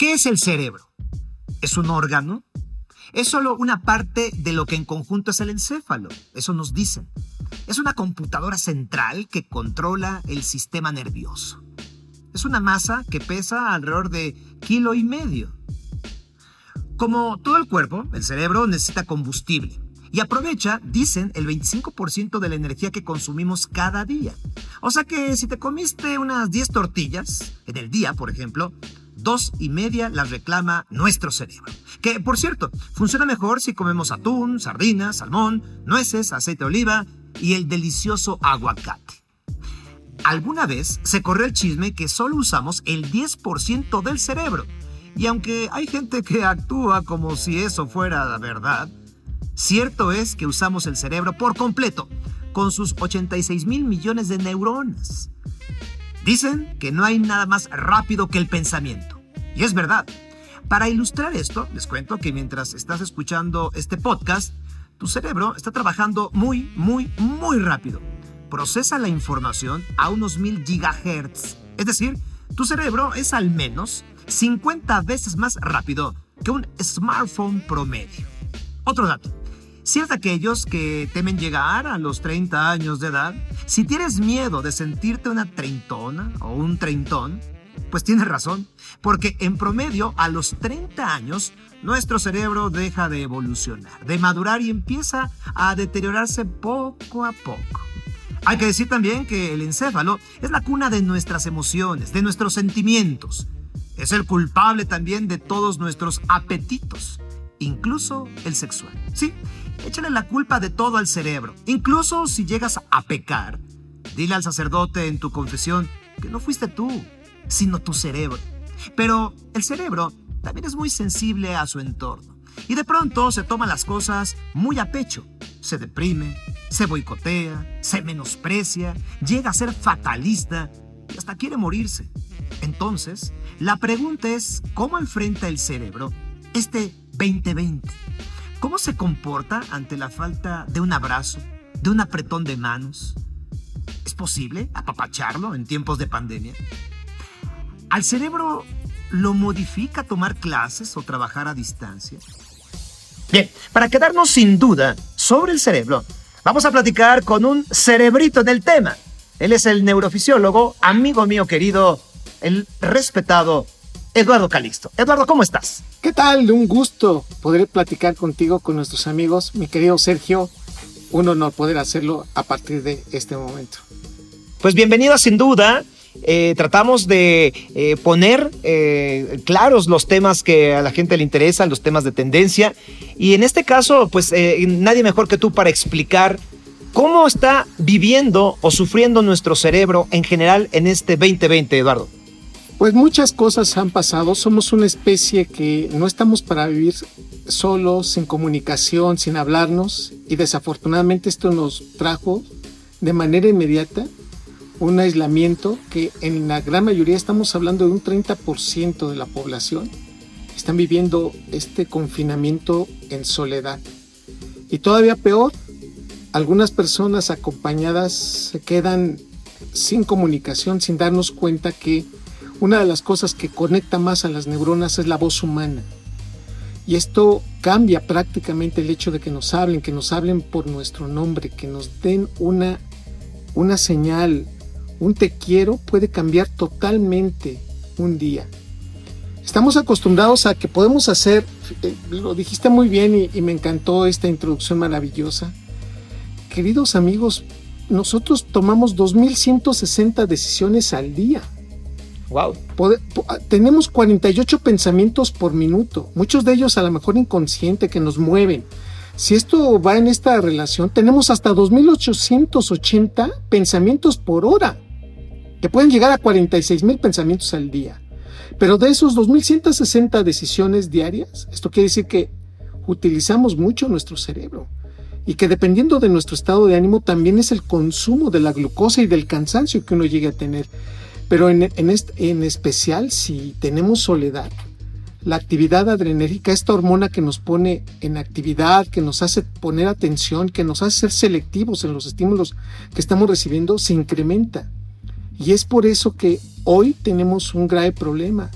¿Qué es el cerebro? ¿Es un órgano? Es solo una parte de lo que en conjunto es el encéfalo, eso nos dicen. Es una computadora central que controla el sistema nervioso. Es una masa que pesa alrededor de kilo y medio. Como todo el cuerpo, el cerebro necesita combustible y aprovecha, dicen, el 25% de la energía que consumimos cada día. O sea que si te comiste unas 10 tortillas en el día, por ejemplo, dos y media las reclama nuestro cerebro. Que, por cierto, funciona mejor si comemos atún, sardinas, salmón, nueces, aceite de oliva y el delicioso aguacate. Alguna vez se corrió el chisme que solo usamos el 10% del cerebro. Y aunque hay gente que actúa como si eso fuera la verdad, cierto es que usamos el cerebro por completo, con sus 86 mil millones de neuronas. Dicen que no hay nada más rápido que el pensamiento. Y es verdad. Para ilustrar esto, les cuento que mientras estás escuchando este podcast, tu cerebro está trabajando muy, muy, muy rápido. Procesa la información a unos mil gigahertz. Es decir, tu cerebro es al menos 50 veces más rápido que un smartphone promedio. Otro dato. Si eres de aquellos que temen llegar a los 30 años de edad, si tienes miedo de sentirte una treintona o un treintón, pues tienes razón, porque en promedio a los 30 años nuestro cerebro deja de evolucionar, de madurar y empieza a deteriorarse poco a poco. Hay que decir también que el encéfalo es la cuna de nuestras emociones, de nuestros sentimientos. Es el culpable también de todos nuestros apetitos, incluso el sexual. Sí, échale la culpa de todo al cerebro. Incluso si llegas a pecar, dile al sacerdote en tu confesión que no fuiste tú, sino tu cerebro. Pero el cerebro también es muy sensible a su entorno y de pronto se toma las cosas muy a pecho. Se deprime, se boicotea, se menosprecia, llega a ser fatalista y hasta quiere morirse. Entonces, la pregunta es, ¿cómo enfrenta el cerebro este 2020? ¿Cómo se comporta ante la falta de un abrazo, de un apretón de manos? ¿Es posible apapacharlo en tiempos de pandemia? ¿Al cerebro lo modifica tomar clases o trabajar a distancia? Bien, para quedarnos sin duda sobre el cerebro, vamos a platicar con un cerebrito en el tema. Él es el neurofisiólogo, amigo mío querido, el respetado Eduardo Calixto. Eduardo, ¿cómo estás? ¿Qué tal? Un gusto poder platicar contigo, con nuestros amigos. Mi querido Sergio, un honor poder hacerlo a partir de este momento. Pues bienvenido sin duda. Eh, tratamos de eh, poner eh, claros los temas que a la gente le interesan, los temas de tendencia. Y en este caso, pues nadie mejor que tú para explicar cómo está viviendo o sufriendo nuestro cerebro en general en este 2020, Eduardo. Pues muchas cosas han pasado. Somos una especie que no estamos para vivir solos, sin comunicación, sin hablarnos. Y desafortunadamente esto nos trajo de manera inmediata un aislamiento que en la gran mayoría estamos hablando de un 30% de la población están viviendo este confinamiento en soledad. Y todavía peor, algunas personas acompañadas se quedan sin comunicación, sin darnos cuenta que una de las cosas que conecta más a las neuronas es la voz humana. Y esto cambia prácticamente el hecho de que nos hablen, que nos hablen por nuestro nombre, que nos den una, una señal, un te quiero puede cambiar totalmente un día. Estamos acostumbrados a que podemos hacer, eh, lo dijiste muy bien y, y me encantó esta introducción maravillosa. Queridos amigos, nosotros tomamos 2.160 decisiones al día. Wow. tenemos 48 pensamientos por minuto, muchos de ellos a lo mejor inconsciente que nos mueven. Si esto va en esta relación, tenemos hasta 2.880 pensamientos por hora que pueden llegar a 46 mil pensamientos al día. Pero de esos 2.160 decisiones diarias, esto quiere decir que utilizamos mucho nuestro cerebro y que dependiendo de nuestro estado de ánimo también es el consumo de la glucosa y del cansancio que uno llegue a tener. Pero en, en, en especial si tenemos soledad, la actividad adrenérgica, esta hormona que nos pone en actividad, que nos hace poner atención, que nos hace ser selectivos en los estímulos que estamos recibiendo, se incrementa. Y es por eso que hoy tenemos un grave problema.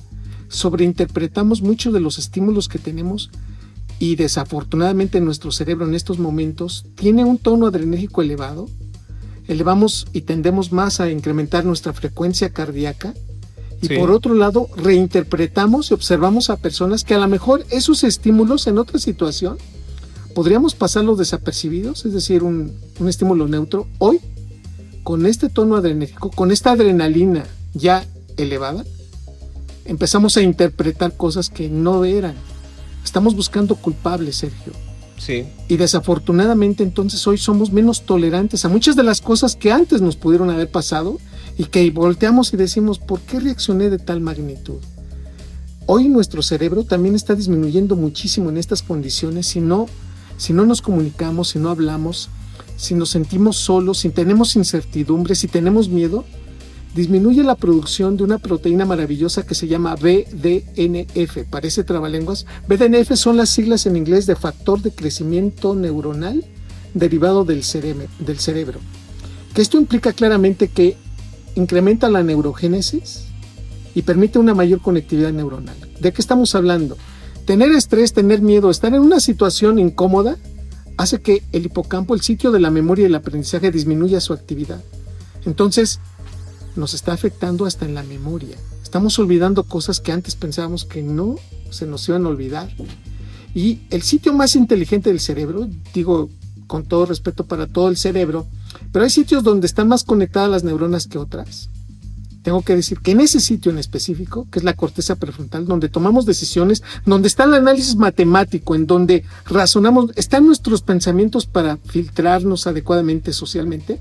sobreinterpretamos muchos de los estímulos que tenemos y desafortunadamente nuestro cerebro en estos momentos tiene un tono adrenérgico elevado, elevamos y tendemos más a incrementar nuestra frecuencia cardíaca y por otro lado reinterpretamos y observamos a personas que a lo mejor esos estímulos en otra situación podríamos pasarlos desapercibidos, es decir, un, un estímulo neutro, hoy con este tono adrenérgico, con esta adrenalina ya elevada, empezamos a interpretar cosas que no eran. Estamos buscando culpables, Sergio. Y desafortunadamente entonces hoy somos menos tolerantes a muchas de las cosas que antes nos pudieron haber pasado y que volteamos y decimos, ¿por qué reaccioné de tal magnitud? Hoy nuestro cerebro también está disminuyendo muchísimo en estas condiciones si no, si no nos comunicamos, si no hablamos, si nos sentimos solos, si tenemos incertidumbre, si tenemos miedo, disminuye la producción de una proteína maravillosa que se llama BDNF. Parece trabalenguas. BDNF son las siglas en inglés de factor de crecimiento neuronal derivado del, cerebro. Que esto implica claramente que incrementa la neurogénesis y permite una mayor conectividad neuronal. ¿De qué estamos hablando? Tener estrés, tener miedo, estar en una situación incómoda hace que el hipocampo, el sitio de la memoria y el aprendizaje, disminuya su actividad. Entonces, nos está afectando hasta en la memoria. Estamos olvidando cosas que antes pensábamos que no se nos iban a olvidar. Y el sitio más inteligente del cerebro, digo con todo respeto para todo el cerebro, pero hay sitios donde están más conectadas las neuronas que otras. Tengo que decir que en ese sitio en específico, que es la corteza prefrontal, donde tomamos decisiones, donde está el análisis matemático, en donde razonamos, están nuestros pensamientos para filtrarnos adecuadamente socialmente,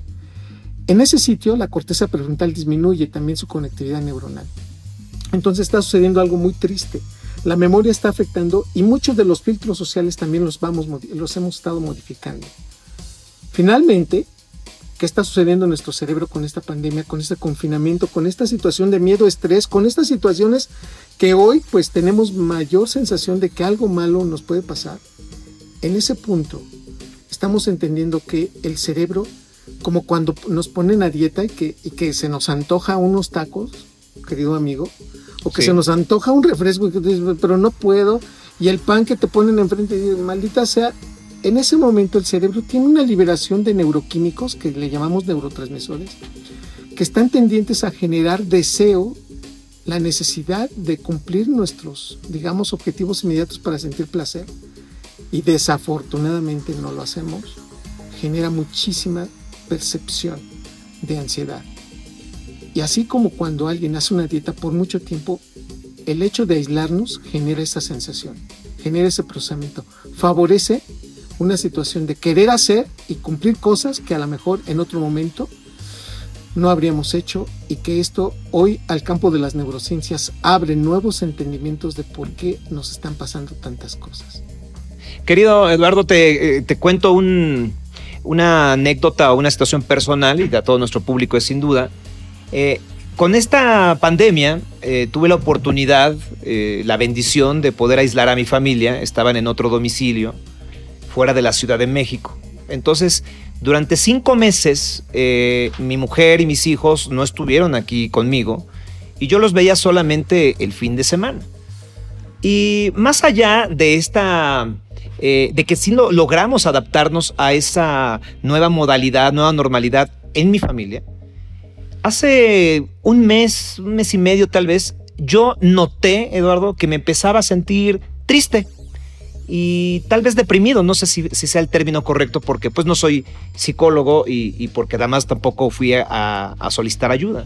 en ese sitio la corteza prefrontal disminuye también su conectividad neuronal. Entonces está sucediendo algo muy triste. La memoria está afectando y muchos de los filtros sociales también los, vamos, los hemos estado modificando. Finalmente, ¿qué está sucediendo en nuestro cerebro con esta pandemia, con este confinamiento, con esta situación de miedo, estrés, con estas situaciones que hoy pues tenemos mayor sensación de que algo malo nos puede pasar? En ese punto estamos entendiendo que el cerebro como cuando nos ponen a dieta y que, y que se nos antoja unos tacos, querido amigo, o que se nos antoja un refresco, pero no puedo, y el pan que te ponen enfrente, maldita sea, en ese momento el cerebro tiene una liberación de neuroquímicos que le llamamos neurotransmisores, que están tendientes a generar deseo, la necesidad de cumplir nuestros, digamos, objetivos inmediatos para sentir placer, y desafortunadamente no lo hacemos, genera muchísima percepción de ansiedad. Y así como cuando alguien hace una dieta por mucho tiempo, el hecho de aislarnos genera esa sensación, genera ese procesamiento, favorece una situación de querer hacer y cumplir cosas que a lo mejor en otro momento no habríamos hecho y que esto hoy al campo de las neurociencias abre nuevos entendimientos de por qué nos están pasando tantas cosas. Querido Eduardo, te, eh, te cuento un, una anécdota o una situación personal, y a todo nuestro público es sin duda. Eh, con esta pandemia eh, tuve la oportunidad, eh, la bendición de poder aislar a mi familia. Estaban en otro domicilio, fuera de la Ciudad de México. Entonces, durante cinco meses, mi mujer y mis hijos no estuvieron aquí conmigo y yo los veía solamente el fin de semana. Y más allá de esta eh, de que si lo, logramos adaptarnos a esa nueva modalidad, nueva normalidad en mi familia. Hace un mes, un mes y medio tal vez, yo noté, Eduardo, que me empezaba a sentir triste y tal vez deprimido, no sé si, sea el término correcto porque pues no soy psicólogo y, porque además tampoco fui a, solicitar ayuda.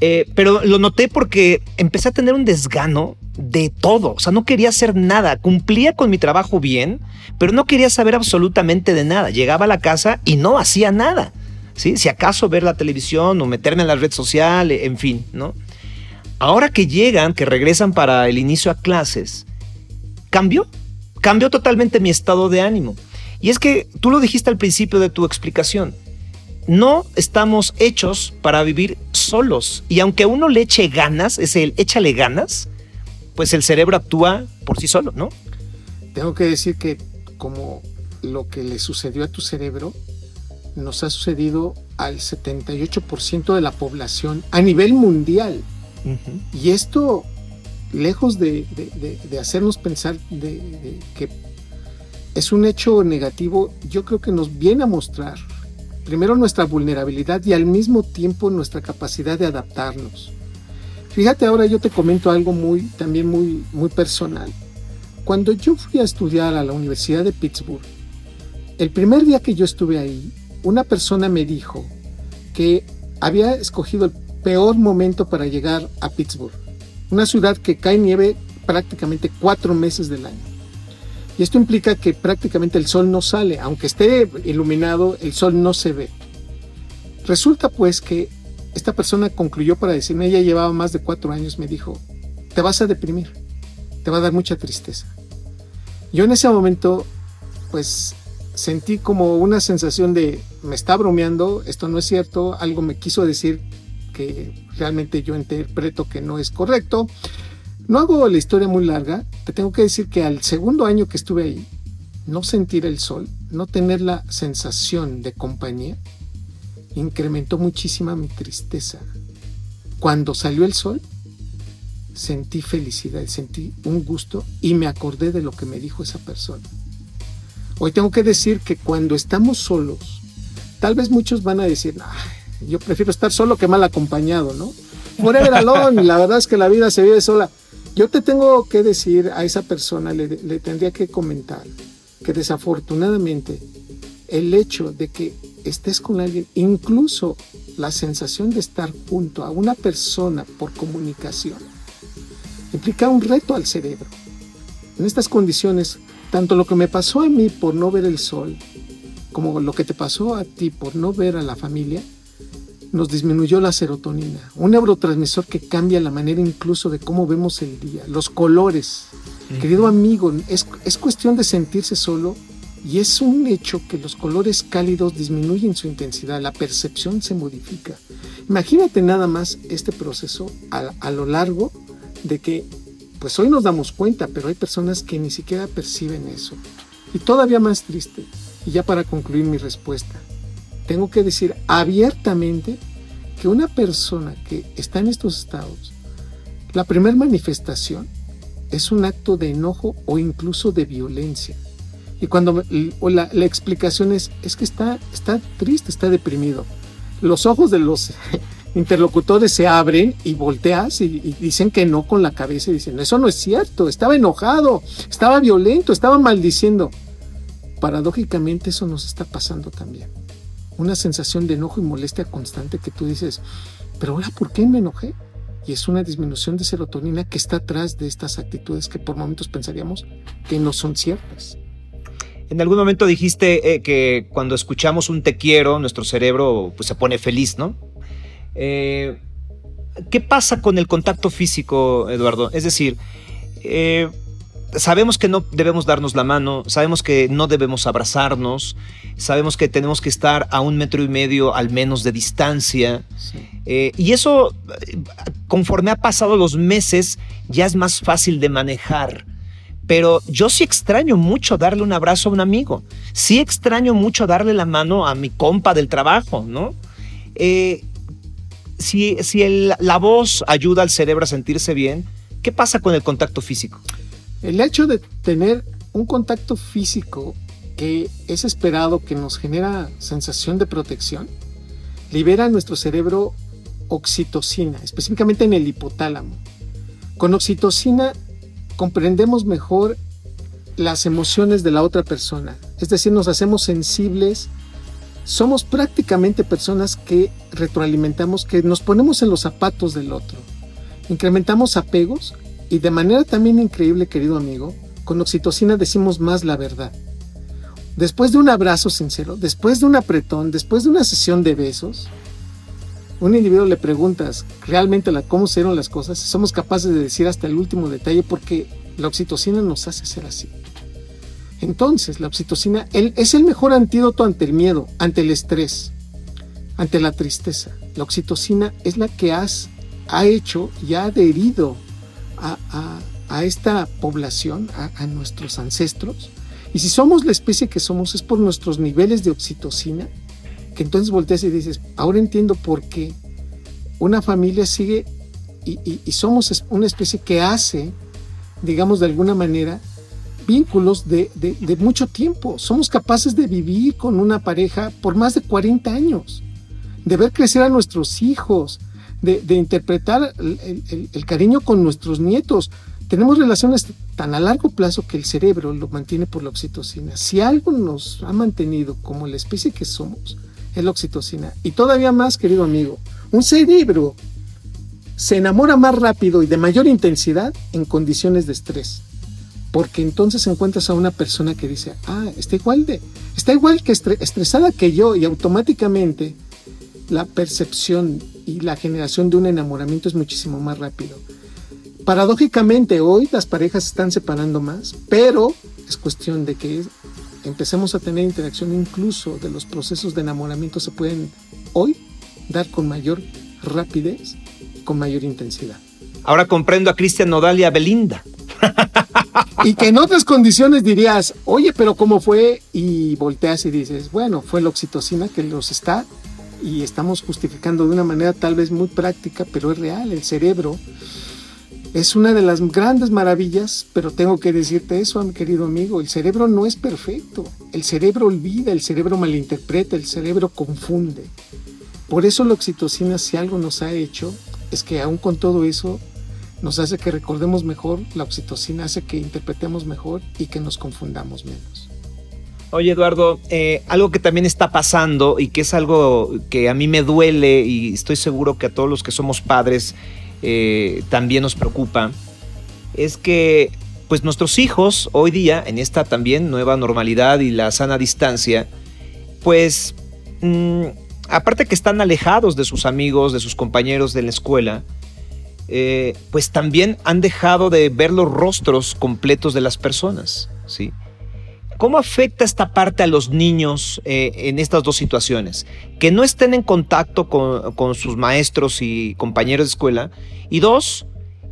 Eh, pero lo noté porque empecé a tener un desgano de todo. O sea, no quería hacer nada. Cumplía con mi trabajo bien, pero no quería saber absolutamente de nada. Llegaba a la casa y no hacía nada. ¿sí? Si acaso ver la televisión o meterme en la red social, en fin, ¿no? Ahora que llegan, que regresan para el inicio a clases, cambió. Cambió totalmente mi estado de ánimo. Y es que tú lo dijiste al principio de tu explicación. No estamos hechos para vivir solos. Y aunque uno le eche ganas, es el échale ganas, pues el cerebro actúa por sí solo, ¿no? Tengo que decir que como lo que le sucedió a tu cerebro nos ha sucedido al 78% de la población a nivel mundial. Y esto lejos de, hacernos pensar de, que es un hecho negativo, yo creo que nos viene a mostrar primero nuestra vulnerabilidad y al mismo tiempo nuestra capacidad de adaptarnos. Fíjate ahora yo te comento algo muy también muy muy personal. Cuando yo fui a estudiar a la Universidad de Pittsburgh, el primer día que yo estuve ahí, una persona me dijo que había escogido el peor momento para llegar a Pittsburgh, una ciudad que cae nieve prácticamente cuatro meses del año. Y esto implica que prácticamente el sol no sale, aunque esté iluminado, el sol no se ve. Resulta pues que esta persona concluyó para decirme, ella llevaba más de cuatro años, me dijo, te vas a deprimir, te va a dar mucha tristeza. Yo en ese momento, pues sentí como una sensación de, me está bromeando, esto no es cierto, algo me quiso decir que realmente yo interpreto que no es correcto. No hago la historia muy larga, te tengo que decir que al segundo año que estuve ahí, no sentir el sol, no tener la sensación de compañía, incrementó muchísima mi tristeza. Cuando salió el sol, sentí felicidad, sentí un gusto y me acordé de lo que me dijo esa persona. Hoy tengo que decir que cuando estamos solos, tal vez muchos van a decir, yo prefiero estar solo que mal acompañado, ¿no? Forever alone, la verdad es que la vida se vive sola. Yo te tengo que decir a esa persona, le, le tendría que comentar que desafortunadamente el hecho de que estés con alguien, incluso la sensación de estar junto a una persona por comunicación, implica un reto al cerebro. En estas condiciones, tanto lo que me pasó a mí por no ver el sol, como lo que te pasó a ti por no ver a la familia, nos disminuyó la serotonina, un neurotransmisor que cambia la manera incluso de cómo vemos el día, los colores. Querido amigo, es, es cuestión de sentirse solo y es un hecho que los colores cálidos disminuyen su intensidad, la percepción se modifica. Imagínate nada más este proceso a, lo largo de que pues hoy nos damos cuenta, pero hay personas que ni siquiera perciben eso. Y todavía más triste, y ya para concluir mi respuesta, tengo que decir abiertamente que una persona que está en estos estados, la primera manifestación es un acto de enojo o incluso de violencia. Y cuando la, la, explicación es, es que está, está triste, está deprimido. Los ojos de los interlocutores se abren y volteas y, dicen que no con la cabeza y dicen, eso no es cierto, estaba enojado, estaba violento, estaba maldiciendo. Paradójicamente eso nos está pasando también. Una sensación de enojo y molestia constante que tú dices, pero ahora, ¿por qué me enojé? Y es una disminución de serotonina que está atrás de estas actitudes que por momentos pensaríamos que no son ciertas. En algún momento dijiste eh, que cuando escuchamos un te quiero, nuestro cerebro pues, se pone feliz, ¿no? Eh, ¿Qué pasa con el contacto físico, Eduardo? Es decir, eh, sabemos que no debemos darnos la mano, sabemos que no debemos abrazarnos, sabemos que tenemos que estar a un metro y medio al menos de distancia. Eh, y eso, conforme ha pasado los meses, ya es más fácil de manejar. Pero yo sí extraño mucho darle un abrazo a un amigo. Sí extraño mucho darle la mano a mi compa del trabajo, ¿no? si, la voz ayuda al cerebro a sentirse bien, ¿qué pasa con el contacto físico? El hecho de tener un contacto físico que es esperado, que nos genera sensación de protección, libera en nuestro cerebro oxitocina, específicamente en el hipotálamo. Con oxitocina comprendemos mejor las emociones de la otra persona, es decir, nos hacemos sensibles somos prácticamente personas que retroalimentamos, que nos ponemos en los zapatos del otro. Incrementamos apegos y de manera también increíble, querido amigo, con oxitocina decimos más la verdad. Después de un abrazo sincero, después de un apretón, después de una sesión de besos, un individuo le preguntas realmente cómo fueron las cosas, somos capaces de decir hasta el último detalle porque la oxitocina nos hace ser así. Entonces, la oxitocina es el mejor antídoto ante el miedo, ante el estrés, ante la tristeza. La oxitocina es la que ha hecho y ha adherido a, esta población, a, nuestros ancestros. Y si somos la especie que somos, es por nuestros niveles de oxitocina, que entonces volteas y dices, ahora entiendo por qué una familia sigue y, somos una especie que hace, digamos de alguna manera, vínculos de, mucho tiempo. Somos capaces de vivir con una pareja por más de 40 años, de ver crecer a nuestros hijos, de, interpretar el, cariño con nuestros nietos. Tenemos relaciones tan a largo plazo que el cerebro lo mantiene por la oxitocina. Si algo nos ha mantenido como la especie que somos, es la oxitocina. Y todavía más, querido amigo, un cerebro se enamora más rápido y de mayor intensidad en condiciones de estrés. Porque entonces encuentras a una persona que dice, ah, está igual de, está igual que estresada que yo y automáticamente la percepción y la generación de un enamoramiento es muchísimo más rápido. Paradójicamente hoy las parejas se están separando más, pero es cuestión de que empecemos a tener interacción incluso de los procesos de enamoramiento se pueden hoy dar con mayor rapidez, con mayor intensidad. Ahora comprendo a Cristian Nodal y a Belinda. Y que en otras condiciones dirías, oye, pero ¿cómo fue? Y volteas y dices, bueno, fue la oxitocina que los está y estamos justificando de una manera tal vez muy práctica, pero es real. El cerebro es una de las grandes maravillas, pero tengo que decirte eso, mi querido amigo, el cerebro no es perfecto. El cerebro olvida, el cerebro malinterpreta, el cerebro confunde. Por eso la oxitocina, si algo nos ha hecho, es que aún con todo eso, nos hace que recordemos mejor, la oxitocina hace que interpretemos mejor y que nos confundamos menos. Oye Eduardo, eh, algo que también está pasando y que es algo que a mí me duele y estoy seguro que a todos los que somos padres eh, también nos preocupa, es que pues nuestros hijos hoy día, en esta también nueva normalidad y la sana distancia, pues mm, aparte que están alejados de sus amigos, de sus compañeros de la escuela, eh, pues también han dejado de ver los rostros completos de las personas, ¿sí? ¿Cómo afecta esta parte a los niños eh, en estas dos situaciones? Que no estén en contacto con, con, sus maestros y compañeros de escuela. Y dos,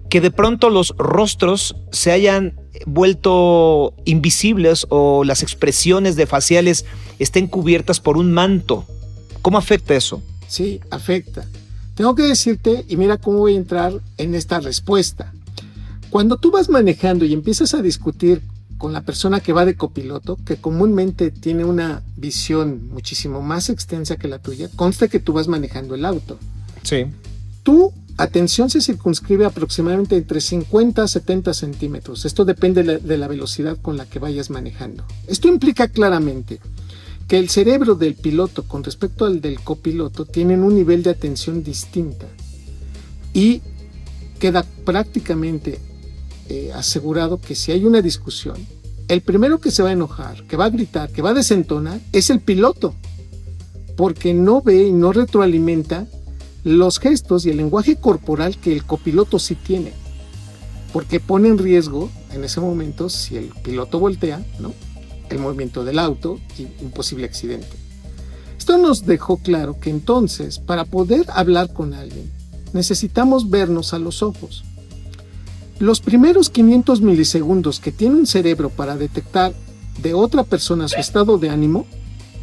que de pronto los rostros se hayan vuelto invisibles o las expresiones de faciales estén cubiertas por un manto ¿Cómo afecta eso? Sí, afecta. Tengo que decirte, y mira cómo voy a entrar en esta respuesta. Cuando tú vas manejando y empiezas a discutir con la persona que va de copiloto, que comúnmente tiene una visión muchísimo más extensa que la tuya, consta que tú vas manejando el auto. Sí. Tu atención se circunscribe aproximadamente entre 50 a 70 centímetros. Esto depende de la velocidad con la que vayas manejando. Esto implica claramente que el cerebro del piloto con respecto al del copiloto tienen un nivel de atención distinta y queda prácticamente eh, asegurado que si hay una discusión, el primero que se va a enojar, que va a gritar, que va a desentonar, es el piloto, porque no ve y no retroalimenta los gestos y el lenguaje corporal que el copiloto sí tiene, porque pone en riesgo en ese momento si el piloto voltea, ¿no? el movimiento del auto y un posible accidente. Esto nos dejó claro que entonces, para poder hablar con alguien, necesitamos vernos a los ojos. Los primeros 500 milisegundos que tiene un cerebro para detectar de otra persona su estado de ánimo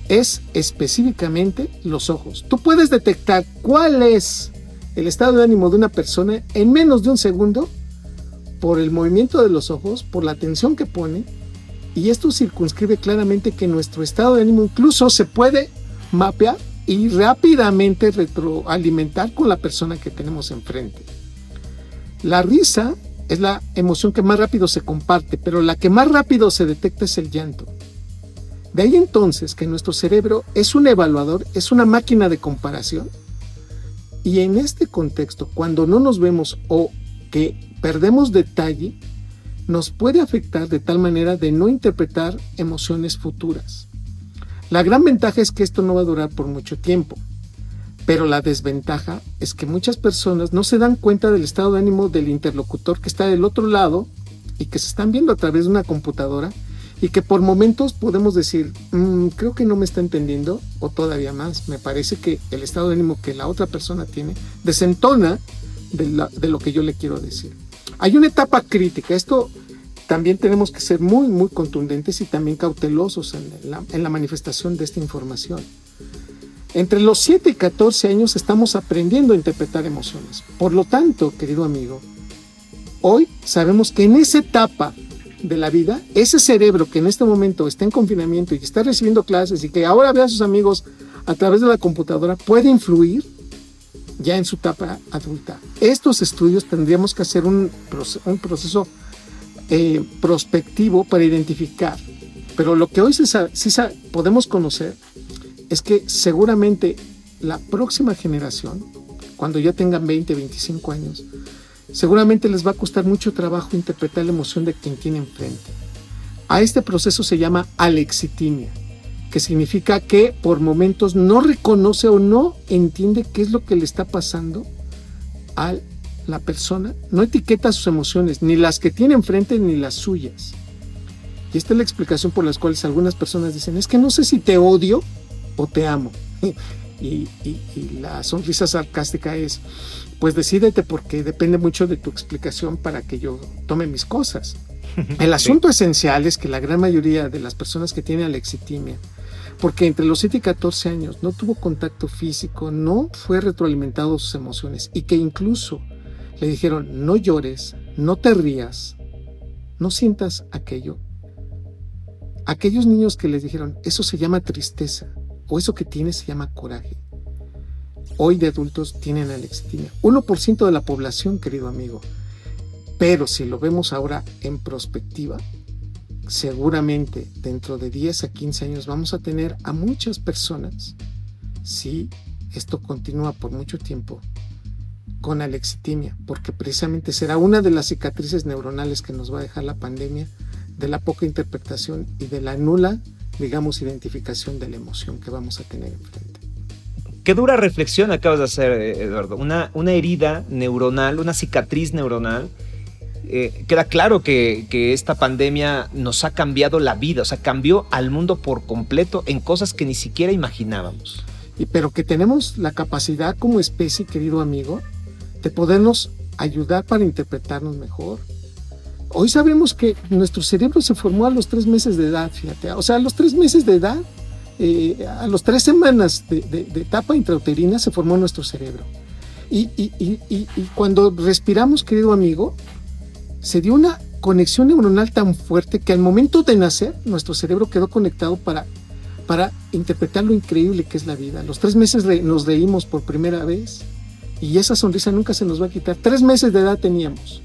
es específicamente los ojos. Tú puedes detectar cuál es el estado de ánimo de una persona en menos de un segundo por el movimiento de los ojos, por la atención que pone y esto circunscribe claramente que nuestro estado de ánimo incluso se puede mapear y rápidamente retroalimentar con la persona que tenemos enfrente. La risa es la emoción que más rápido se comparte, pero la que más rápido se detecta es el llanto. De ahí entonces que nuestro cerebro es un evaluador, es una máquina de comparación. Y en este contexto, cuando no nos vemos o que perdemos detalle, nos puede afectar de tal manera de no interpretar emociones futuras. La gran ventaja es que esto no va a durar por mucho tiempo, pero la desventaja es que muchas personas no se dan cuenta del estado de ánimo del interlocutor que está del otro lado y que se están viendo a través de una computadora y que por momentos podemos decir, mm, creo que no me está entendiendo o todavía más, me parece que el estado de ánimo que la otra persona tiene desentona de, de lo que yo le quiero decir. Hay una etapa crítica. Esto también tenemos que ser muy, muy contundentes y también cautelosos en la, manifestación de esta información. Entre los 7 y 14 años estamos aprendiendo a interpretar emociones. Por lo tanto, querido amigo, hoy sabemos que en esa etapa de la vida, ese cerebro que en este momento está en confinamiento y está recibiendo clases y que ahora ve a sus amigos a través de la computadora, puede influir ya en su etapa adulta. Estos estudios tendríamos que hacer un, proceso eh, prospectivo para identificar. Pero lo que hoy sí podemos conocer es que seguramente la próxima generación, cuando ya tengan 20, 25 años, seguramente les va a costar mucho trabajo interpretar la emoción de quien tiene enfrente. A este proceso se llama alexitimia, que significa que por momentos no reconoce o no entiende qué es lo que le está pasando a la persona, no etiqueta sus emociones, ni las que tiene enfrente ni las suyas. Y esta es la explicación por las cuales algunas personas dicen, es que no sé si te odio o te amo. Y, la sonrisa sarcástica es, pues decídete porque depende mucho de tu explicación para que yo tome mis cosas. El asunto esencial es que la gran mayoría de las personas que tienen alexitimia, porque entre los 7 y 14 años no tuvo contacto físico, no fue retroalimentado sus emociones y que incluso le dijeron no llores, no te rías, no sientas aquello. Aquellos niños que les dijeron eso se llama tristeza, o eso que tienes se llama coraje. Hoy de adultos tienen alexithymia. 1% de la población, querido amigo. Pero si lo vemos ahora en perspectiva, seguramente dentro de 10 a 15 años vamos a tener a muchas personas, si esto continúa por mucho tiempo, con alexitimia, porque precisamente será una de las cicatrices neuronales que nos va a dejar la pandemia de la poca interpretación y de la nula digamos, identificación de la emoción que vamos a tener enfrente. Qué dura reflexión acabas de hacer, eh, Eduardo. Una, una herida neuronal, una cicatriz neuronal. Eh, queda claro que, que, esta pandemia nos ha cambiado la vida, o sea, cambió al mundo por completo en cosas que ni siquiera imaginábamos. Y, pero que tenemos la capacidad como especie, querido amigo, de podernos ayudar para interpretarnos mejor, Hoy sabemos que nuestro cerebro se formó a los tres meses de edad, fíjate. O sea, a los tres meses de edad, eh, a los tres semanas de, etapa intrauterina se formó nuestro cerebro. Y, cuando respiramos, querido amigo, se dio una conexión neuronal tan fuerte que al momento de nacer, nuestro cerebro quedó conectado para, para interpretar lo increíble que es la vida. Los tres meses nos reímos por primera vez y esa sonrisa nunca se nos va a quitar. Tres meses de edad teníamos.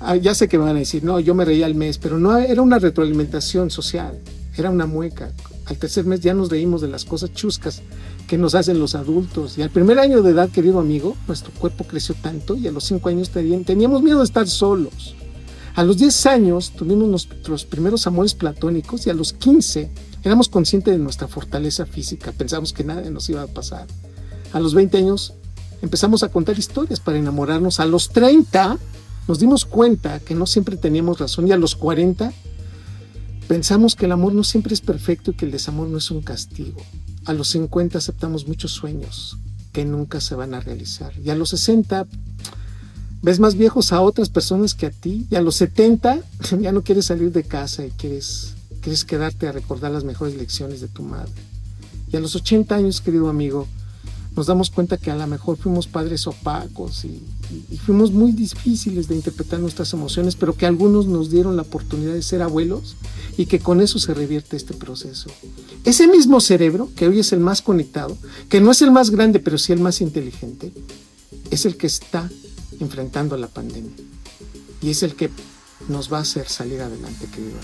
Ah, ya sé que me van a decir, no, yo me reía al mes, pero no era una retroalimentación social, era una mueca. Al tercer mes ya nos reímos de las cosas chuscas que nos hacen los adultos. Y al primer año de edad, querido amigo, nuestro cuerpo creció tanto y a los cinco años teníamos miedo de estar solos. A los diez años tuvimos nuestros primeros amores platónicos y a los quince éramos conscientes de nuestra fortaleza física, pensamos que nada nos iba a pasar. A los veinte años empezamos a contar historias para enamorarnos. A los treinta nos dimos cuenta que no siempre teníamos razón y a los 40 pensamos que el amor no siempre es perfecto y que el desamor no es un castigo. A los 50 aceptamos muchos sueños que nunca se van a realizar. Y a los 60 ves más viejos a otras personas que a ti. Y a los 70 ya no quieres salir de casa y quieres, quieres quedarte a recordar las mejores lecciones de tu madre. Y a los 80 años, querido amigo, nos damos cuenta que a lo mejor fuimos padres opacos y, fuimos muy difíciles de interpretar nuestras emociones, pero que algunos nos dieron la oportunidad de ser abuelos y que con eso se revierte este proceso. Ese mismo cerebro, que hoy es el más conectado, que no es el más grande, pero sí el más inteligente, es el que está enfrentando la pandemia y es el que nos va a hacer salir adelante, querido.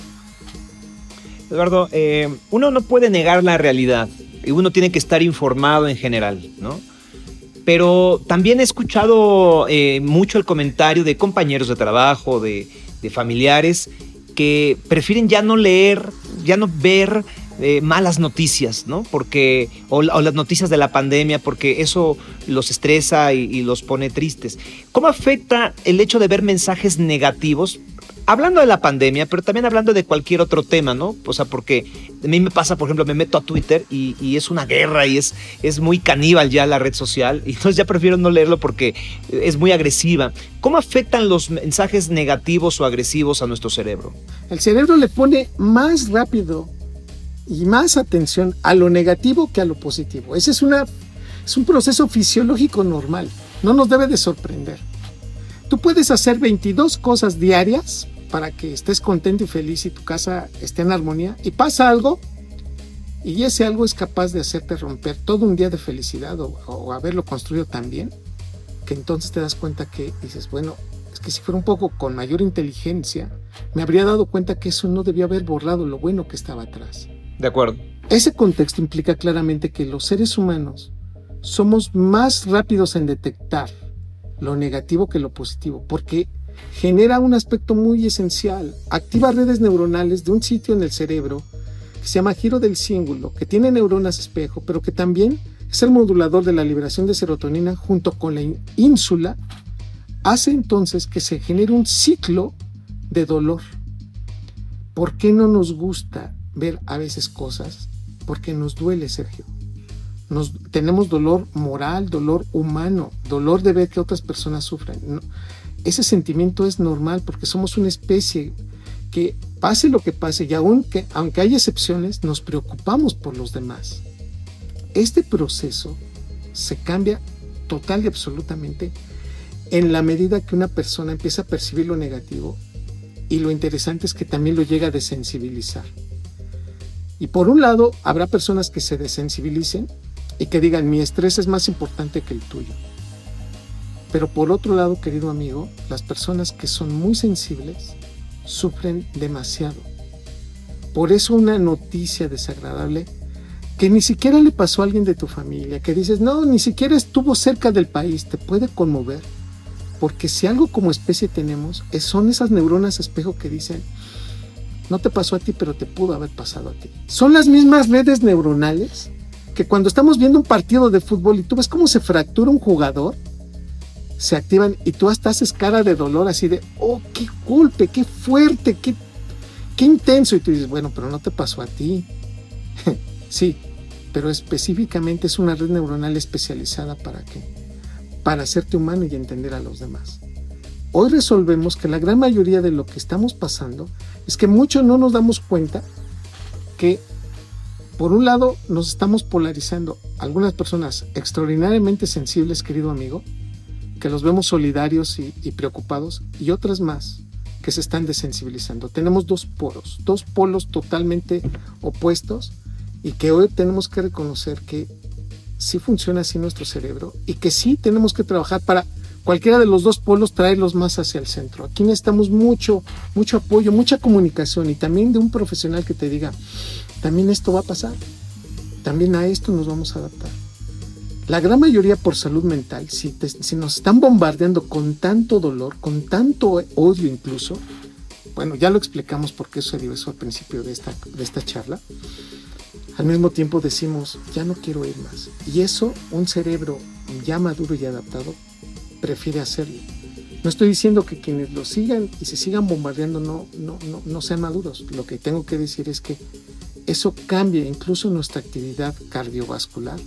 Eduardo, eh, uno no puede negar la realidad y uno tiene que estar informado en general, ¿no? Pero también he escuchado eh, mucho el comentario de compañeros de trabajo, de, familiares, que prefieren ya no leer, ya no ver eh, malas noticias, ¿no? Porque, o, las noticias de la pandemia, porque eso los estresa y, los pone tristes. ¿Cómo afecta el hecho de ver mensajes negativos hablando de la pandemia, pero también hablando de cualquier otro tema, ¿no? O sea, porque a mí me pasa, por ejemplo, me meto a Twitter y, es una guerra y es, es muy caníbal ya la red social, y entonces ya prefiero no leerlo porque es muy agresiva. ¿Cómo afectan los mensajes negativos o agresivos a nuestro cerebro? El cerebro le pone más rápido y más atención a lo negativo que a lo positivo. Ese es, una, es un proceso fisiológico normal, no nos debe de sorprender. Tú puedes hacer 22 cosas diarias para que estés contento y feliz y tu casa esté en armonía y pasa algo y ese algo es capaz de hacerte romper todo un día de felicidad o, haberlo construido tan bien que entonces te das cuenta que dices, bueno, es que si fuera un poco con mayor inteligencia, me habría dado cuenta que eso no debió haber borrado lo bueno que estaba atrás. De acuerdo. Ese contexto implica claramente que los seres humanos somos más rápidos en detectar lo negativo que lo positivo, porque genera un aspecto muy esencial. Activa redes neuronales de un sitio en el cerebro que se llama giro del cíngulo, que tiene neuronas espejo, pero que también es el modulador de la liberación de serotonina junto con la ínsula, hace entonces que se genere un ciclo de dolor. ¿Por qué no nos gusta ver a veces cosas? Porque nos duele, Sergio. Nos, tenemos dolor moral, dolor humano, dolor de ver que otras personas sufren. Ese sentimiento es normal porque somos una especie que pase lo que pase y aunque, aunque hay excepciones, nos preocupamos por los demás. Este proceso se cambia total y absolutamente en la medida que una persona empieza a percibir lo negativo y lo interesante es que también lo llega a desensibilizar. Y por un lado, habrá personas que se desensibilicen y que digan, mi estrés es más importante que el tuyo. Pero por otro lado, querido amigo, las personas que son muy sensibles sufren demasiado. Por eso una noticia desagradable que ni siquiera le pasó a alguien de tu familia, que dices, no, ni siquiera estuvo cerca del país, te puede conmover. Porque si algo como especie tenemos, son esas neuronas espejo que dicen, no te pasó a ti, pero te pudo haber pasado a ti. Son las mismas redes neuronales que cuando estamos viendo un partido de fútbol y tú ves cómo se fractura un jugador, se activan y tú hasta haces cara de dolor así de, oh, qué golpe, qué fuerte, qué, qué intenso. Y tú dices, bueno, pero no te pasó a ti. sí, pero específicamente es una red neuronal especializada para qué? Para hacerte humano y entender a los demás. Hoy resolvemos que la gran mayoría de lo que estamos pasando es que muchos no nos damos cuenta que por un lado nos estamos polarizando algunas personas extraordinariamente sensibles, querido amigo, que los vemos solidarios y, preocupados, y otras más que se están desensibilizando. Tenemos dos polos, dos polos totalmente opuestos y que hoy tenemos que reconocer que sí funciona así nuestro cerebro y que sí tenemos que trabajar para cualquiera de los dos polos traerlos más hacia el centro. Aquí necesitamos mucho, mucho apoyo, mucha comunicación y también de un profesional que te diga, también esto va a pasar, también a esto nos vamos a adaptar. La gran mayoría por salud mental, si, nos están bombardeando con tanto dolor, con tanto odio incluso, bueno, ya lo explicamos por qué sucedió eso al principio de esta, de esta charla, al mismo tiempo decimos, ya no quiero ir más. Y eso un cerebro ya maduro y adaptado prefiere hacerlo. No estoy diciendo que quienes lo sigan y se sigan bombardeando no, no, no, no sean maduros. Lo que tengo que decir es que eso cambia incluso nuestra actividad cardiovascular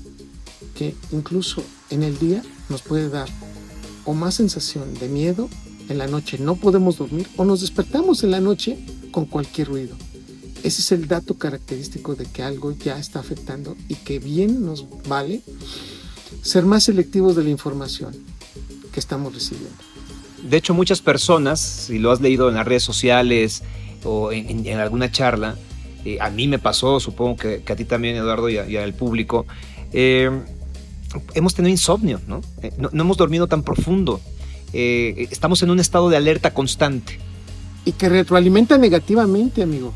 que incluso en el día nos puede dar o más sensación de miedo, en la noche no podemos dormir o nos despertamos en la noche con cualquier ruido. Ese es el dato característico de que algo ya está afectando y que bien nos vale ser más selectivos de la información que estamos recibiendo. De hecho, muchas personas, si lo has leído en las redes sociales o en, alguna charla, eh, a mí me pasó, supongo que, a ti también, Eduardo, y, al público, eh, hemos tenido insomnio, ¿no? Eh, no, hemos dormido tan profundo. Eh, estamos en un estado de alerta constante. Y que retroalimenta negativamente, amigo.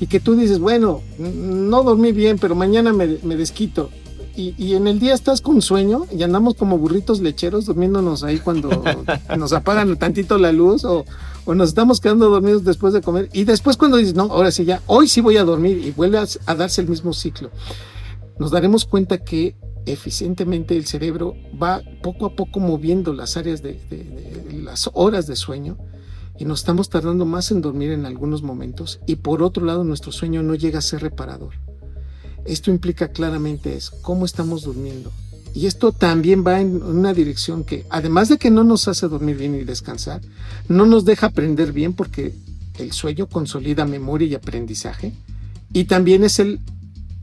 Y que tú dices, bueno, no dormí bien, pero mañana me, desquito. Y, en el día estás con sueño y andamos como burritos lecheros durmiéndonos ahí cuando nos apagan tantito la luz o, o, nos estamos quedando dormidos después de comer. Y después cuando dices, no, ahora sí ya, hoy sí voy a dormir y vuelve a darse el mismo ciclo. Nos daremos cuenta que eficientemente el cerebro va poco a poco moviendo las áreas de, las horas de sueño y nos estamos tardando más en dormir en algunos momentos y por otro lado nuestro sueño no llega a ser reparador. Esto implica claramente es cómo estamos durmiendo. Y esto también va en una dirección que, además de que no nos hace dormir bien y descansar, no nos deja aprender bien porque el sueño consolida memoria y aprendizaje Y también es el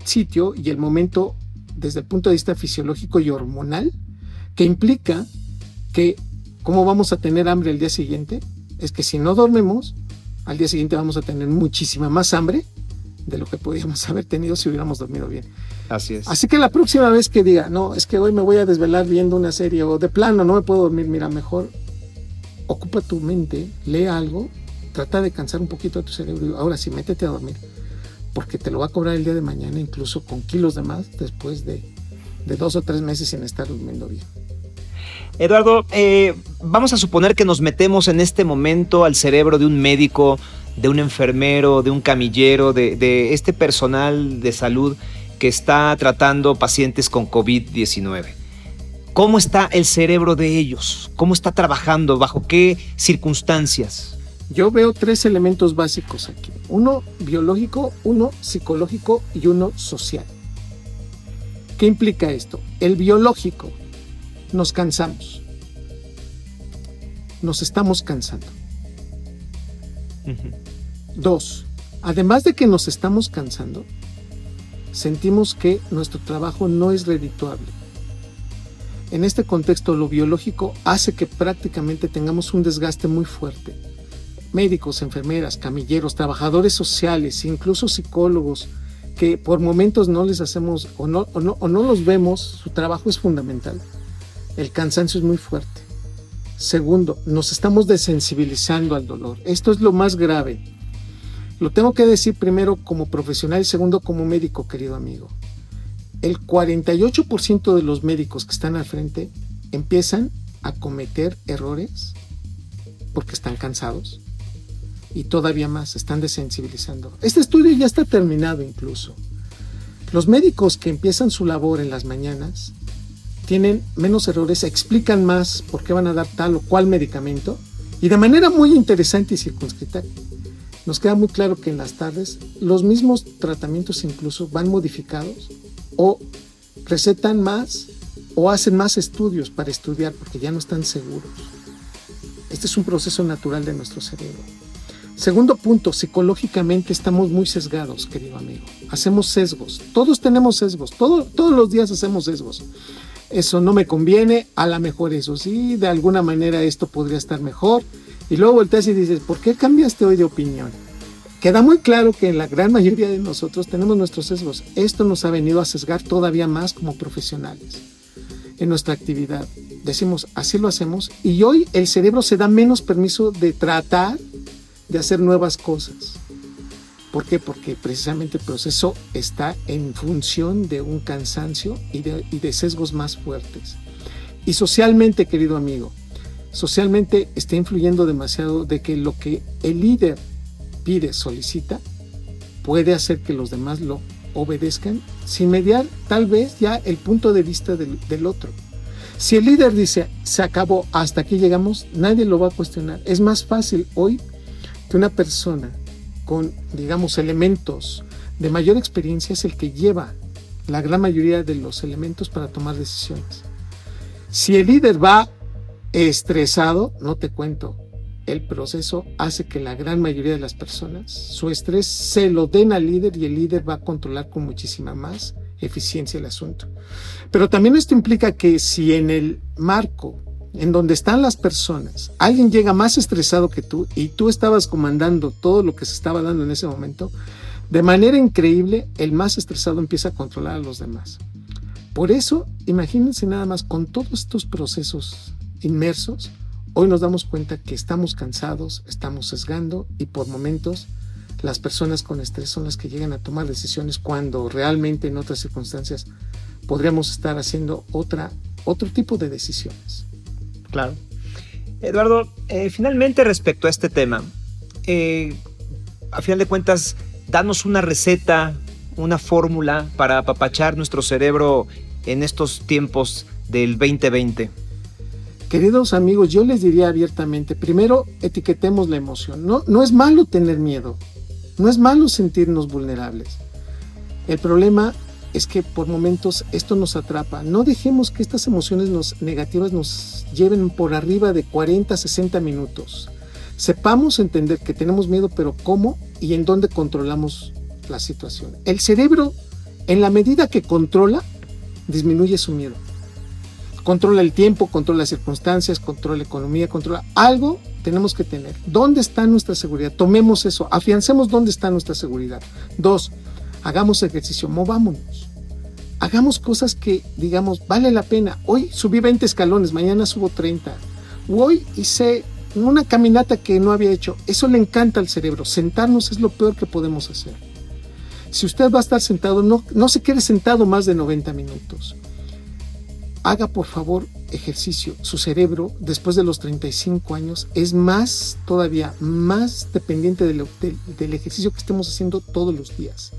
sitio y el momento desde el punto de vista fisiológico y hormonal que implica que cómo vamos a tener hambre el día siguiente es que si no dormimos, al día siguiente vamos a tener muchísima más hambre de lo que podríamos haber tenido si hubiéramos dormido bien. Así es. Así que la próxima vez que diga, no, es que hoy me voy a desvelar viendo una serie o de plano no me puedo dormir, mira, mejor ocupa tu mente, lee algo, trata de cansar un poquito a tu cerebro y ahora sí, métete a dormir, porque te lo va a cobrar el día de mañana, incluso con kilos de más, después de, dos o tres meses sin estar durmiendo bien. Eduardo, eh, vamos a suponer que nos metemos en este momento al cerebro de un médico, de un enfermero, de un camillero, de este personal de salud que está tratando pacientes con COVID-19. ¿Cómo está el cerebro de ellos? ¿Cómo está trabajando? ¿Bajo qué circunstancias? Yo veo tres elementos básicos aquí. Uno biológico, uno psicológico y uno social. ¿Qué implica esto? El biológico, nos cansamos. Nos estamos cansando. Dos, además de que nos estamos cansando, sentimos que nuestro trabajo no es redituable. En este contexto, lo biológico hace que prácticamente tengamos un desgaste muy fuerte. Médicos, enfermeras, camilleros, trabajadores sociales, incluso psicólogos, que por momentos no les hacemos o no, o no, o no los vemos, su trabajo es fundamental. El cansancio es muy fuerte. Segundo, nos estamos desensibilizando al dolor. Esto es lo más grave. Lo tengo que decir primero como profesional y segundo como médico, querido amigo. El 48% de los médicos que están al frente empiezan a cometer errores porque están cansados y todavía más están desensibilizando. Este estudio ya está terminado incluso. Los médicos que empiezan su labor en las mañanas tienen menos errores, explican más por qué van a dar tal o cual medicamento y de manera muy interesante y circunscrita nos queda muy claro que en las tardes los mismos tratamientos incluso van modificados o recetan más o hacen más estudios para estudiar porque ya no están seguros. Este es un proceso natural de nuestro cerebro. Segundo punto, psicológicamente estamos muy sesgados, querido amigo. Hacemos sesgos. Todos tenemos sesgos. todos los días hacemos sesgos. Eso no me conviene, a lo mejor eso sí, de alguna manera esto podría estar mejor y luego volteas y dices, ¿por qué cambiaste hoy de opinión? Queda muy claro que en la gran mayoría de nosotros tenemos nuestros sesgos. Esto nos ha venido a sesgar todavía más como profesionales en nuestra actividad. Decimos, así lo hacemos y hoy el cerebro se da menos permiso de tratar de hacer nuevas cosas. ¿Por qué? Porque precisamente el proceso está en función de un cansancio y de, sesgos más fuertes. Y socialmente, querido amigo, socialmente está influyendo demasiado de que lo que el líder pide, solicita, puede hacer que los demás lo obedezcan sin mediar tal vez ya el punto de vista del, del, otro. Si el líder dice, se acabó, hasta aquí llegamos, nadie lo va a cuestionar. Es más fácil hoy que una persona con, digamos, elementos de mayor experiencia es el que lleva la gran mayoría de los elementos para tomar decisiones. Si el líder va estresado, no te cuento, el proceso hace que la gran mayoría de las personas su estrés se lo den al líder y el líder va a controlar con muchísima más eficiencia el asunto. Pero también esto implica que si en el marco en donde están las personas, alguien llega más estresado que tú y tú estabas comandando todo lo que se estaba dando en ese momento, de manera increíble el más estresado empieza a controlar a los demás. Por eso, imagínense nada más con todos estos procesos inmersos, hoy nos damos cuenta que estamos cansados, estamos sesgando y por momentos las personas con estrés son las que llegan a tomar decisiones cuando realmente en otras circunstancias podríamos estar haciendo otra, otro tipo de decisiones. Claro. Eduardo, eh, finalmente respecto a este tema, eh, a final de cuentas, danos una receta, una fórmula para apapachar nuestro cerebro en estos tiempos del 2020. Queridos amigos, yo les diría abiertamente, primero etiquetemos la emoción. No, no es malo tener miedo, no es malo sentirnos vulnerables. El problema es que por momentos esto nos atrapa. No dejemos que estas emociones nos, negativas nos lleven por arriba de 40, 60 minutos. Sepamos entender que tenemos miedo, pero cómo y en dónde controlamos la situación. El cerebro, en la medida que controla, disminuye su miedo. Controla el tiempo, controla las circunstancias, controla la economía, controla algo tenemos que tener. ¿Dónde está nuestra seguridad? Tomemos eso, afiancemos dónde está nuestra seguridad. Dos, hagamos ejercicio, movámonos. Hagamos cosas que, digamos, vale la pena. Hoy subí 20 escalones, mañana subo 30. Hoy hice una caminata que no había hecho. Eso le encanta al cerebro. Sentarnos es lo peor que podemos hacer. Si usted va a estar sentado, no, no se quede sentado más de 90 minutos. Haga por favor ejercicio. Su cerebro, después de los 35 años, es más, todavía más dependiente del, del ejercicio que estemos haciendo todos los días.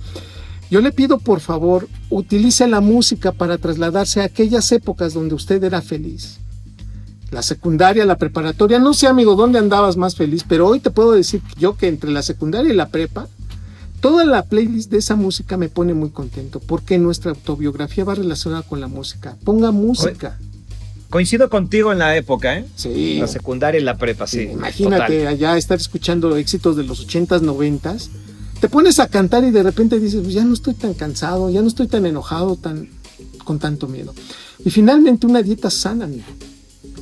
Yo le pido por favor, utilice la música para trasladarse a aquellas épocas donde usted era feliz la secundaria, la preparatoria, no sé amigo dónde andabas más feliz, pero hoy te puedo decir yo que entre la secundaria y la prepa, toda la playlist de esa música me pone muy contento, porque nuestra autobiografía va relacionada con la música. Ponga música. Coincido contigo en la época, ¿eh? Sí. La secundaria y la prepa, sí. imagínate allá estar escuchando éxitos de los 80s, 90s. Te pones a cantar y de repente dices, pues ya no estoy tan cansado, ya no estoy tan enojado, tan con tanto miedo. Y finalmente una dieta sana, amigo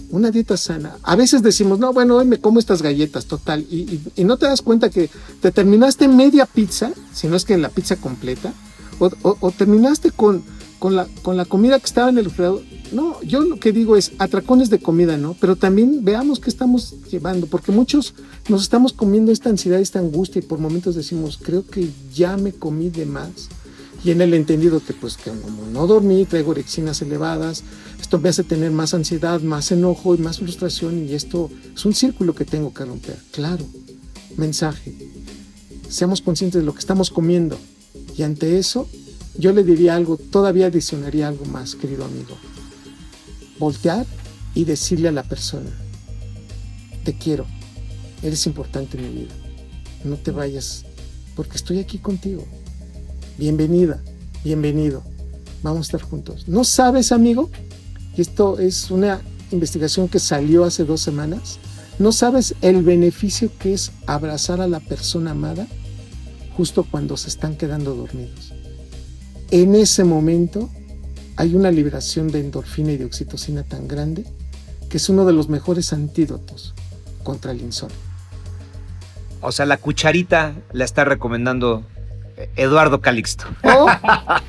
una dieta sana. A veces decimos, no, bueno, hoy me como estas galletas, total, y, no te das cuenta que te terminaste media pizza, si no es que la pizza completa, o, terminaste con, con, la, con la comida que estaba en el refrigerador. No, yo lo que digo es atracones de comida, ¿no? Pero también veamos qué estamos llevando, porque muchos nos estamos comiendo esta ansiedad, esta angustia, y por momentos decimos, creo que ya me comí de más y en el entendido que pues que como no dormí, traigo orexinas elevadas, esto me hace tener más ansiedad, más enojo y más frustración y esto es un círculo que tengo que romper. Claro, mensaje, seamos conscientes de lo que estamos comiendo y ante eso yo le diría algo, todavía adicionaría algo más, querido amigo. Voltear y decirle a la persona, te quiero, eres importante en mi vida, no te vayas porque estoy aquí contigo bienvenida, bienvenido. Vamos a estar juntos. ¿No sabes, amigo? Esto es una investigación que salió hace dos semanas. ¿No sabes el beneficio que es abrazar a la persona amada justo cuando se están quedando dormidos? En ese momento hay una liberación de endorfina y de oxitocina tan grande que es uno de los mejores antídotos contra el insomnio. O sea, la cucharita la está recomendando Eduardo Calixto.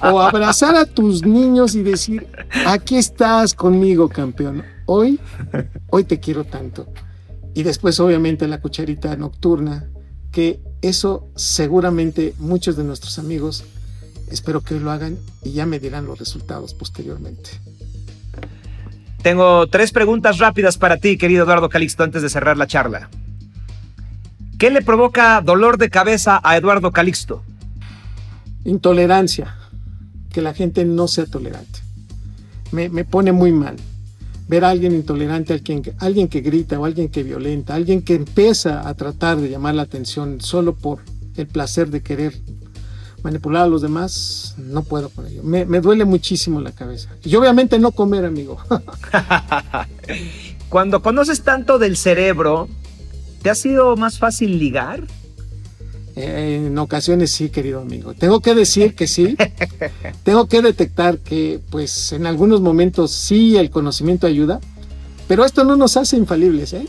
O, abrazar a tus niños y decir, aquí estás conmigo, campeón. Hoy, hoy te quiero tanto. Y después, obviamente, la cucharita nocturna, que eso seguramente muchos de nuestros amigos, espero que lo hagan y ya me dirán los resultados posteriormente. Tengo tres preguntas rápidas para ti, querido Eduardo Calixto, antes de cerrar la charla. ¿Qué le provoca dolor de cabeza a Eduardo Calixto? Intolerancia, que la gente no sea tolerante. Me, pone muy mal ver a alguien intolerante, alguien, alguien que grita o alguien que violenta, alguien que empieza a tratar de llamar la atención solo por el placer de querer manipular a los demás, no puedo con ello. Me, me duele muchísimo la cabeza. Y obviamente no comer, amigo. Cuando conoces tanto del cerebro, ¿te ha sido más fácil ligar? En ocasiones sí, querido amigo. Tengo que decir que sí. Tengo que detectar que, pues, en algunos momentos sí el conocimiento ayuda, pero esto no nos hace infalibles, ¿eh?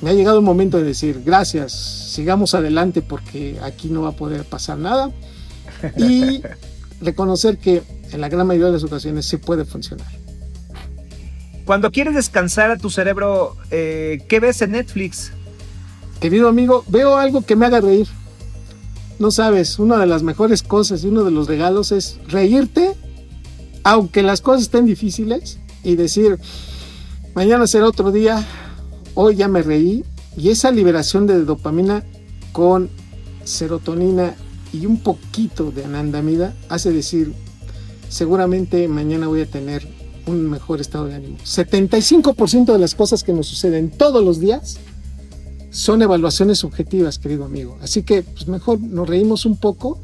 Me ha llegado un momento de decir, gracias, sigamos adelante porque aquí no va a poder pasar nada. Y reconocer que en la gran mayoría de las ocasiones sí puede funcionar. Cuando quieres descansar a tu cerebro, eh, ¿qué ves en Netflix? Querido amigo, veo algo que me haga reír no sabes, una de las mejores cosas y uno de los regalos es reírte, aunque las cosas estén difíciles, y decir, mañana será otro día, hoy ya me reí, y esa liberación de dopamina con serotonina y un poquito de anandamida hace decir, seguramente mañana voy a tener un mejor estado de ánimo. 75% de las cosas que nos suceden todos los días son evaluaciones subjetivas, querido amigo. Así que pues mejor nos reímos un poco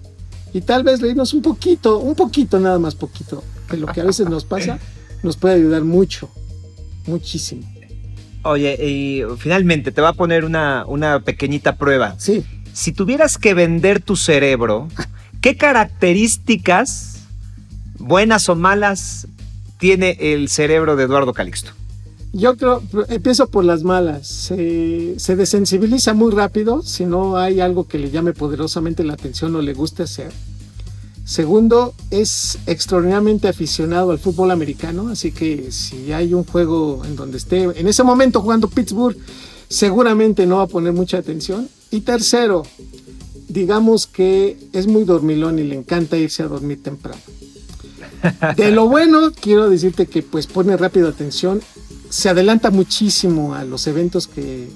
y tal vez reírnos un poquito, un poquito, nada más poquito, que lo que a veces nos pasa nos puede ayudar mucho, muchísimo. Oye, y finalmente te va a poner una, una pequeñita prueba. Sí. Si tuvieras que vender tu cerebro, ¿Qué características, buenas o malas, tiene el cerebro de Eduardo Calixto? Yo creo, empiezo por las malas. se desensibiliza muy rápido si no hay algo que le llame poderosamente la atención o le guste hacer. Segundo, es extraordinariamente aficionado al fútbol americano, así que si hay un juego en donde esté en ese momento jugando Pittsburgh, seguramente no va a poner mucha atención. Y tercero, digamos que es muy dormilón y le encanta irse a dormir temprano. De lo bueno, quiero decirte que pues pone rápido atención, se adelanta muchísimo a los eventos que,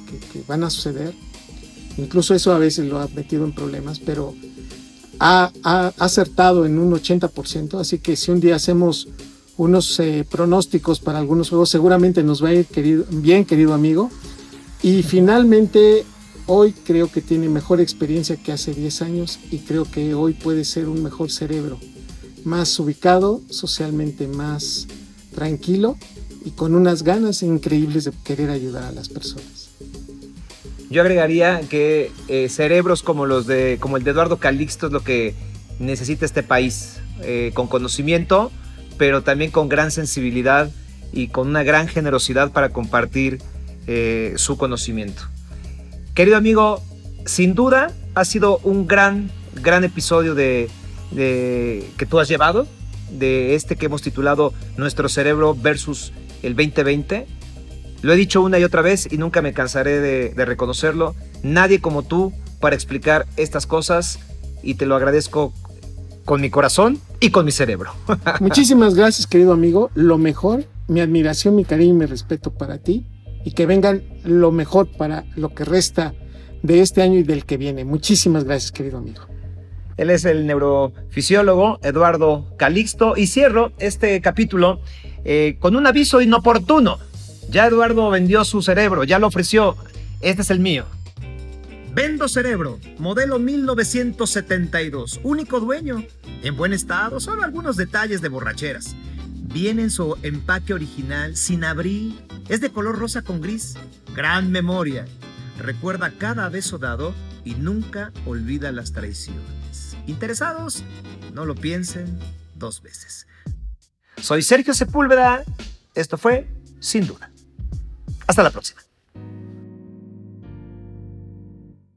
van a suceder. Incluso eso a veces lo ha metido en problemas, pero ha, acertado en un 80%. Así que si un día hacemos unos eh, pronósticos para algunos juegos, seguramente nos va a ir querido, bien, querido amigo. Y finalmente, hoy creo que tiene mejor experiencia que hace 10 años y creo que hoy puede ser un mejor cerebro, más ubicado, socialmente más tranquilo y con unas ganas increíbles de querer ayudar a las personas. Yo agregaría que eh, cerebros como los de como el de Eduardo Calixto es lo que necesita este país, eh, con conocimiento, pero también con gran sensibilidad y con una gran generosidad para compartir eh, su conocimiento. Querido amigo, sin duda ha sido un gran, gran episodio de, que tú has llevado, de este que hemos titulado Nuestro cerebro versus el 2020. Lo he dicho una y otra vez y nunca me cansaré de, reconocerlo. Nadie como tú para explicar estas cosas y te lo agradezco con mi corazón y con mi cerebro. Muchísimas gracias, querido amigo. Lo mejor, mi admiración, mi cariño y mi respeto para ti y que vengan lo mejor para lo que resta de este año y del que viene. Muchísimas gracias, querido amigo. Él es el neurofisiólogo Eduardo Calixto y cierro este capítulo eh, con un aviso inoportuno. Ya Eduardo vendió su cerebro, ya lo ofreció. Este es el mío. Vendo cerebro, modelo 1972, único dueño, en buen estado, solo algunos detalles de borracheras. Viene en su empaque original, sin abrir, es de color rosa con gris, gran memoria. Recuerda cada beso dado y nunca olvida las traiciones. ¿Interesados? No lo piensen dos veces. Soy Sergio Sepúlveda. Esto fue Sin Duda. Hasta la próxima.